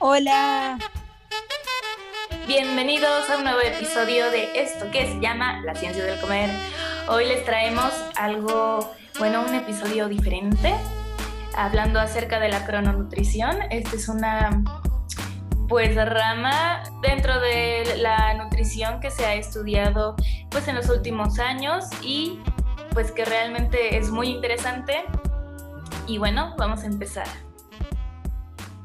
Hola. Bienvenidos a un nuevo episodio de esto que se llama La ciencia del comer. Hoy les traemos algo, bueno, un episodio diferente, hablando acerca de la crononutrición. Esta es una pues rama dentro de la nutrición que se ha estudiado pues en los últimos años y pues que realmente es muy interesante. Y bueno, vamos a empezar.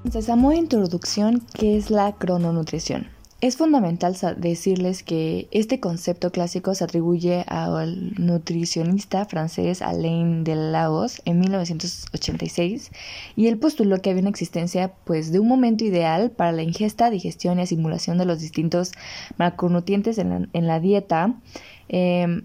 De introducción, ¿qué es la crononutrición? Es fundamental decirles que este concepto clásico se atribuye al nutricionista francés Alain Delahos en 1986 y él postuló que había una existencia pues de un momento ideal para la ingesta, digestión y asimulación de los distintos macronutrientes en la, dieta em,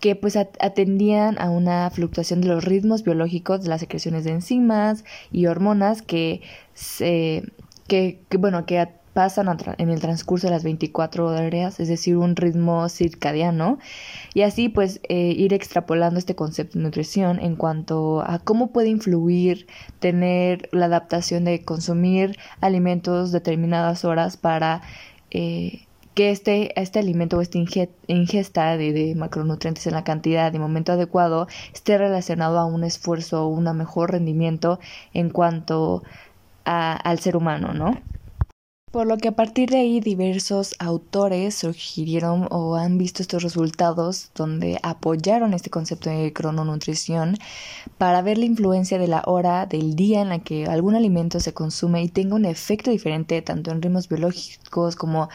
que pues atendían a una fluctuación de los ritmos biológicos de las secreciones de enzimas y hormonas que, se, que, que bueno que pasan en el transcurso de las 24 horas, es decir, un ritmo circadiano, y así pues eh, ir extrapolando este concepto de nutrición en cuanto a cómo puede influir tener la adaptación de consumir alimentos determinadas horas para eh, que este, este alimento o esta ingesta de, macronutrientes en la cantidad y momento adecuado esté relacionado a un esfuerzo o un mejor rendimiento en cuanto a, al ser humano, ¿no? Por lo que a partir de ahí diversos autores sugirieron o han visto estos resultados donde apoyaron este concepto de crononutrición para ver la influencia de la hora del día en la que algún alimento se consume y tenga un efecto diferente tanto en ritmos biológicos como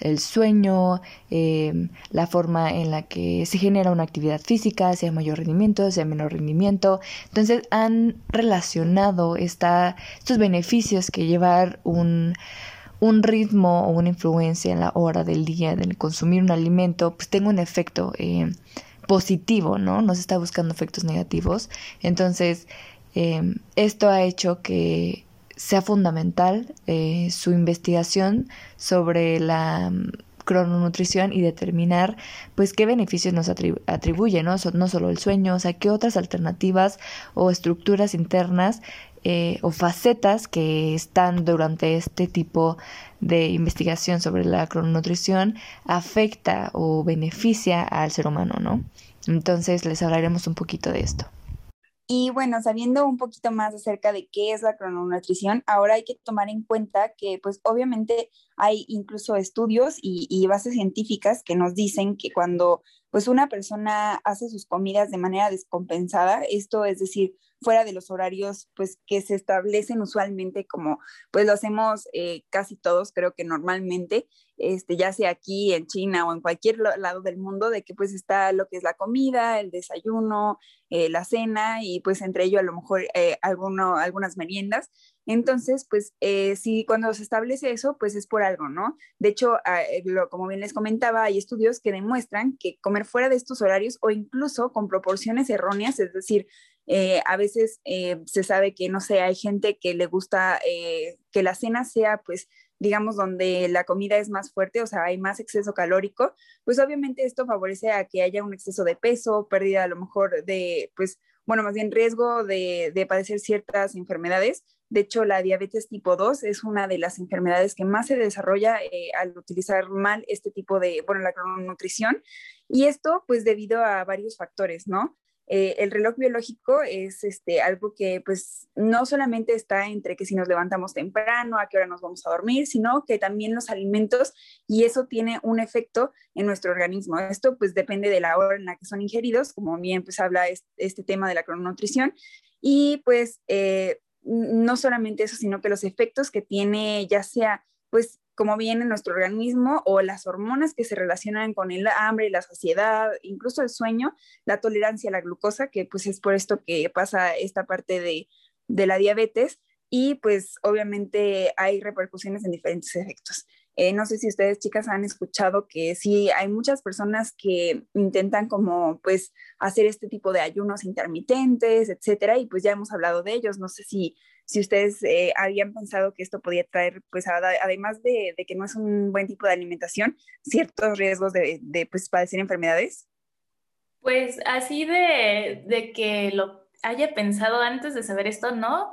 el sueño, em, la forma en la que se genera una actividad física, sea mayor rendimiento, sea menor rendimiento. Entonces han relacionado esta, estos beneficios que llevar un un ritmo o una influencia en la hora del día de consumir un alimento, pues tenga un efecto eh, positivo, ¿no? No se está buscando efectos negativos. Entonces, eh, esto ha hecho que sea fundamental eh, su investigación sobre la mm, crononutrición y determinar pues qué beneficios nos atribuye, ¿no? no solo el sueño, o sea, qué otras alternativas o estructuras internas eh, o facetas que están durante este tipo de investigación sobre la crononutrición afecta o beneficia al ser humano, ¿no? Entonces les hablaremos un poquito de esto. Y bueno, sabiendo un poquito más acerca de qué es la crononutrición, ahora hay que tomar en cuenta que pues obviamente hay incluso estudios y, y, bases científicas que nos dicen que cuando pues una persona hace sus comidas de manera descompensada, esto es decir, fuera de los horarios pues que se establecen usualmente como pues lo hacemos eh, casi todos creo que normalmente este ya sea aquí en China o en cualquier lado del mundo de que pues está lo que es la comida el desayuno eh, la cena y pues entre ello a lo mejor eh, alguno, algunas meriendas entonces, pues si cuando se establece eso, pues es por algo, ¿no? De hecho, ah, como bien les comentaba, hay estudios que demuestran que comer fuera de estos horarios o incluso con proporciones erróneas, es decir, eh, a veces eh, se sabe que, no sé, hay gente que le gusta eh, que la cena sea, pues, digamos, donde la comida es más fuerte, o sea, hay más exceso calórico, pues obviamente esto favorece a que haya un exceso de peso, pérdida a lo mejor de, pues, bueno, más bien riesgo de, de padecer ciertas enfermedades. De hecho, la diabetes tipo 2 es una de las enfermedades que más se desarrolla al utilizar mal este tipo de, bueno, la crononutrición. Y esto, pues, debido a varios factores, ¿no? Eh, el reloj biológico es este, algo que pues no solamente está entre que si nos levantamos temprano, a qué hora nos vamos a dormir, sino que también los alimentos y eso tiene un efecto en nuestro organismo. Esto pues depende de la hora en la que son ingeridos, como bien pues habla este, tema de la crononutrición y pues eh, no solamente eso, sino que los efectos que tiene ya sea pues cómo viene nuestro organismo o las hormonas que se relacionan con el hambre, la saciedad, incluso el sueño, la tolerancia a la glucosa, que pues es por esto que pasa esta parte de, de la diabetes y pues obviamente hay repercusiones en diferentes efectos. Eh, no sé si ustedes chicas han escuchado que sí hay muchas personas que intentan como pues hacer este tipo de ayunos intermitentes, etcétera, y pues ya hemos hablado de ellos. No sé si si ustedes eh, habían pensado que esto podía traer, pues además de, que no es un buen tipo de alimentación, ciertos riesgos de, pues, padecer enfermedades. Pues así de, de que lo haya pensado antes de saber esto, no,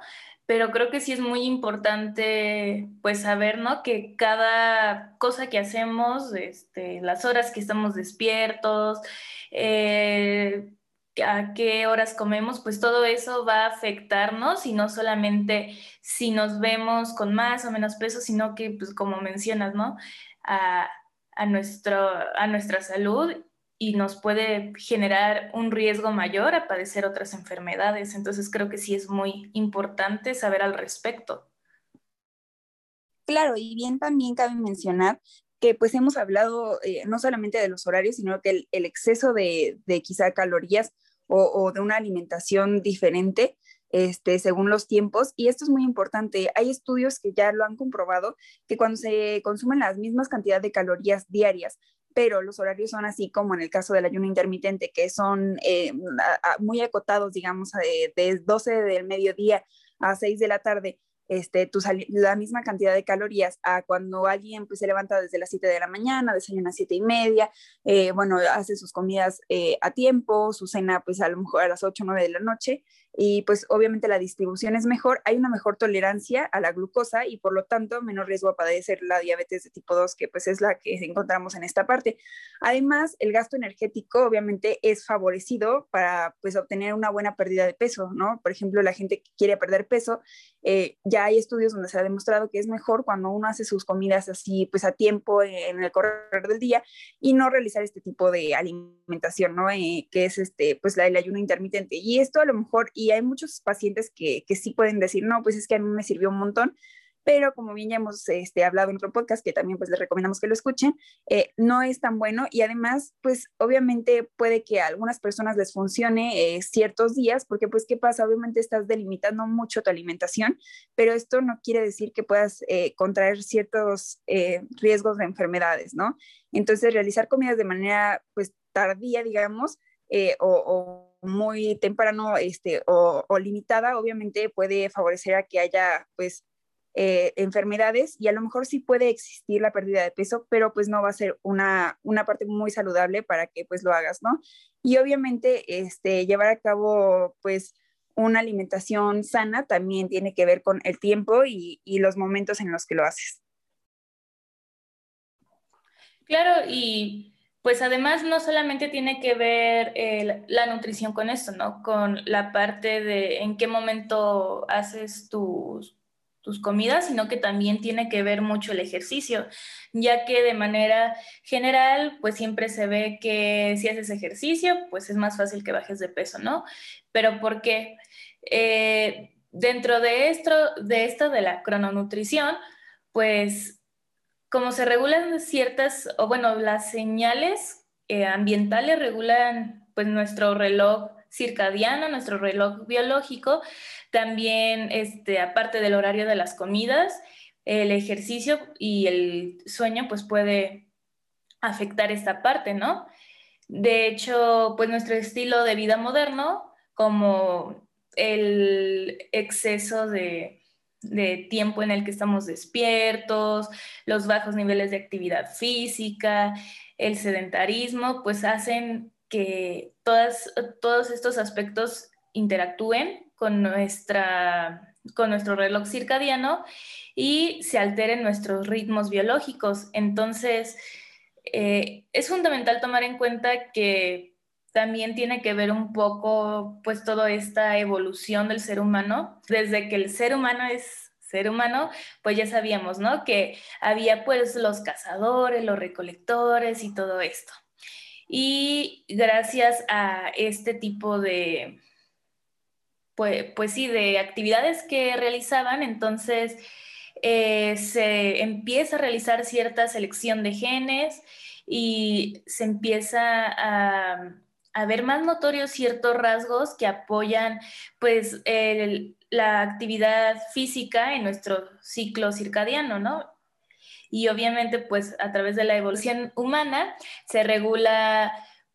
pero creo que sí es muy importante pues saber, ¿no? Que cada cosa que hacemos, este, las horas que estamos despiertos, eh, a qué horas comemos, pues todo eso va a afectarnos y no solamente si nos vemos con más o menos peso, sino que, pues como mencionas, ¿no? A, a, nuestro, a nuestra salud y nos puede generar un riesgo mayor a padecer otras enfermedades. Entonces creo que sí es muy importante saber al respecto. Claro, y bien también cabe mencionar que pues hemos hablado eh, no solamente de los horarios, sino que el, exceso de, de, quizá calorías o, o, de una alimentación diferente este, según los tiempos. Y esto es muy importante. Hay estudios que ya lo han comprobado, que cuando se consumen las mismas cantidades de calorías diarias, pero los horarios son así como en el caso del ayuno intermitente, que son eh, muy acotados, digamos, de, de 12 del mediodía a 6 de la tarde este, tu la misma cantidad de calorías a cuando alguien pues, se levanta desde las 7 de la mañana, desayuna a las 7 y media, eh, bueno, hace sus comidas eh, a tiempo, su cena pues a lo mejor a las 8 o 9 de la noche y pues obviamente la distribución es mejor, hay una mejor tolerancia a la glucosa y por lo tanto menos riesgo a padecer la diabetes de tipo 2 que pues es la que encontramos en esta parte. Además, el gasto energético obviamente es favorecido para pues obtener una buena pérdida de peso, ¿no? Por ejemplo, la gente que quiere perder peso, eh, ya hay estudios donde se ha demostrado que es mejor cuando uno hace sus comidas así, pues a tiempo en el correr del día y no realizar este tipo de alimentación, ¿no? Eh, que es este, pues la del ayuno intermitente. Y esto a lo mejor, y hay muchos pacientes que, que sí pueden decir, no, pues es que a mí me sirvió un montón, pero como bien ya hemos este, hablado en otro podcast, que también pues les recomendamos que lo escuchen, eh, no es tan bueno y además pues obviamente puede que a algunas personas les funcione eh, ciertos días, porque pues qué pasa, obviamente estás delimitando mucho tu alimentación, pero esto no quiere decir que puedas eh, contraer ciertos riesgos de enfermedades, ¿no? Entonces realizar comidas de manera pues tardía, digamos, o, o, muy temprano este, o, limitada, obviamente puede favorecer a que haya pues eh, enfermedades y a lo mejor sí puede existir la pérdida de peso, pero pues no va a ser una, una parte muy saludable para que pues lo hagas, ¿no? Y obviamente este, llevar a cabo pues una alimentación sana también tiene que ver con el tiempo y, y los momentos en los que lo haces. Claro, y pues además no solamente tiene que ver la nutrición con esto, ¿no? Con la parte de en qué momento haces tus tus comidas, sino que también tiene que ver mucho el ejercicio, ya que de manera general, pues siempre se ve que si haces ejercicio, pues es más fácil que bajes de peso, ¿no? Pero ¿por qué? Eh, dentro de esto, de esto de la crononutrición, pues como se regulan ciertas, o bueno, las señales eh, ambientales regulan pues nuestro reloj circadiano, nuestro reloj biológico, también, este, aparte del horario de las comidas, el ejercicio y el sueño pues puede afectar esta parte, ¿no? De hecho, pues nuestro estilo de vida moderno, como el exceso de, de tiempo en el que estamos despiertos, los bajos niveles de actividad física, el sedentarismo, pues hacen que todos estos aspectos interactúen con, nuestra, con nuestro reloj circadiano y se alteren nuestros ritmos biológicos. Entonces, eh, es fundamental tomar en cuenta que también tiene que ver un poco, pues, toda esta evolución del ser humano. Desde que el ser humano es ser humano, pues ya sabíamos, ¿no? Que había pues los cazadores, los recolectores y todo esto. Y gracias a este tipo de, pues, pues sí, de actividades que realizaban, entonces eh, se empieza a realizar cierta selección de genes y se empieza a, a ver más notorios ciertos rasgos que apoyan pues la actividad física en nuestro ciclo circadiano, ¿no? Y obviamente pues a través de la evolución humana se regula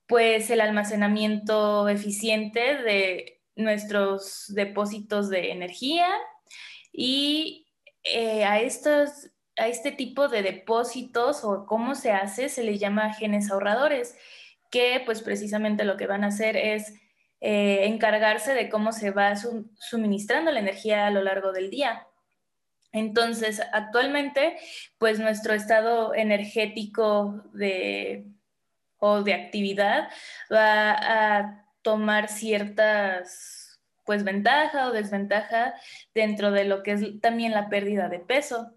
pues el almacenamiento eficiente de nuestros depósitos de energía y eh, a, estos, a este tipo de depósitos o cómo se hace se les llama genes ahorradores, que pues precisamente lo que van a hacer es eh, encargarse de cómo se va suministrando la energía a lo largo del día. Entonces, actualmente, pues nuestro estado energético de, o de actividad va a tomar ciertas, pues, ventaja o desventaja dentro de lo que es también la pérdida de peso.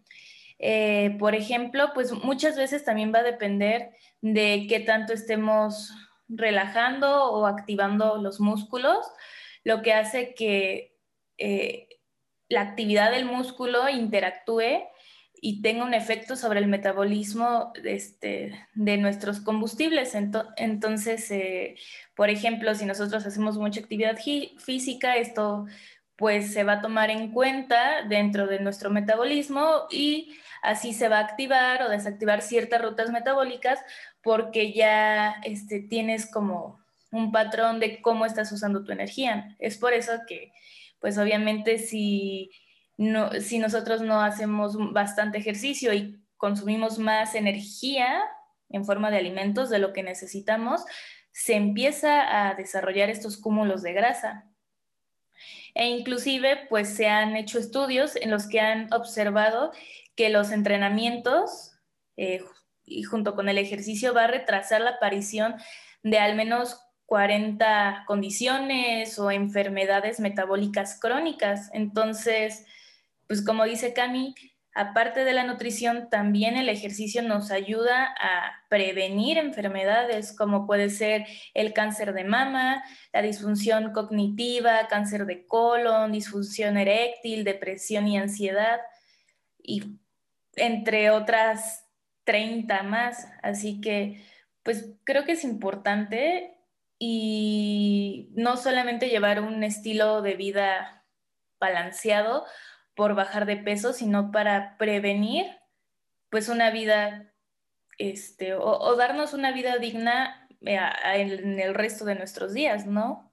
Eh, por ejemplo, pues muchas veces también va a depender de qué tanto estemos relajando o activando los músculos, lo que hace que eh, la actividad del músculo interactúe y tenga un efecto sobre el metabolismo de, este, de nuestros combustibles. Entonces, eh, por ejemplo, si nosotros hacemos mucha actividad física, esto pues se va a tomar en cuenta dentro de nuestro metabolismo y así se va a activar o desactivar ciertas rutas metabólicas porque ya este, tienes como un patrón de cómo estás usando tu energía. Es por eso que pues obviamente si, no, si nosotros no hacemos bastante ejercicio y consumimos más energía en forma de alimentos de lo que necesitamos, se empieza a desarrollar estos cúmulos de grasa. E inclusive, pues se han hecho estudios en los que han observado que los entrenamientos eh, y junto con el ejercicio va a retrasar la aparición de al menos 40 condiciones o enfermedades metabólicas crónicas. Entonces, pues como dice Cami, aparte de la nutrición, también el ejercicio nos ayuda a prevenir enfermedades como puede ser el cáncer de mama, la disfunción cognitiva, cáncer de colon, disfunción eréctil, depresión y ansiedad, y entre otras 30 más. Así que, pues creo que es importante y no solamente llevar un estilo de vida balanceado por bajar de peso, sino para prevenir pues una vida, este, o, darnos una vida digna eh, en el resto de nuestros días, ¿no?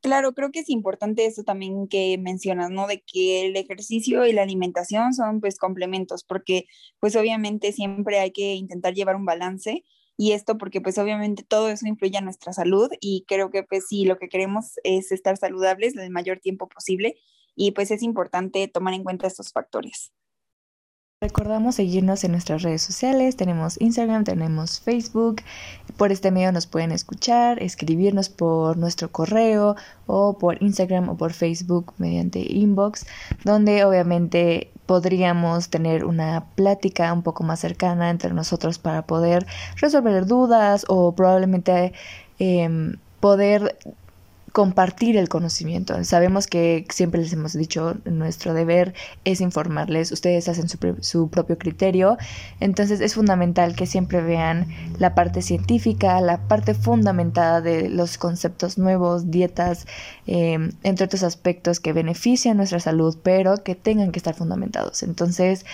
Claro, creo que es importante eso también que mencionas, ¿no? De que el ejercicio y la alimentación son pues complementos, porque pues obviamente siempre hay que intentar llevar un balance y esto porque pues obviamente todo eso influye en nuestra salud y creo que pues sí, lo que queremos es estar saludables el mayor tiempo posible y pues es importante tomar en cuenta estos factores. Recordamos seguirnos en nuestras redes sociales, tenemos Instagram, tenemos Facebook, por este medio nos pueden escuchar, escribirnos por nuestro correo o por Instagram o por Facebook mediante inbox, donde obviamente podríamos tener una plática un poco más cercana entre nosotros para poder resolver dudas o probablemente em, poder compartir el conocimiento. Sabemos que siempre les hemos dicho, nuestro deber es informarles, ustedes hacen su, propio criterio, entonces es fundamental que siempre vean la parte científica, la parte fundamentada de los conceptos nuevos, dietas, em, entre otros aspectos que benefician nuestra salud, pero que tengan que estar fundamentados. Entonces,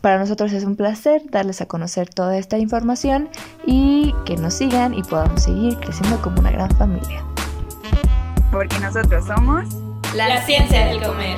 para nosotros es un placer darles a conocer toda esta información y que nos sigan y podamos seguir creciendo como una gran familia porque nosotros somos la, ciencia del comer.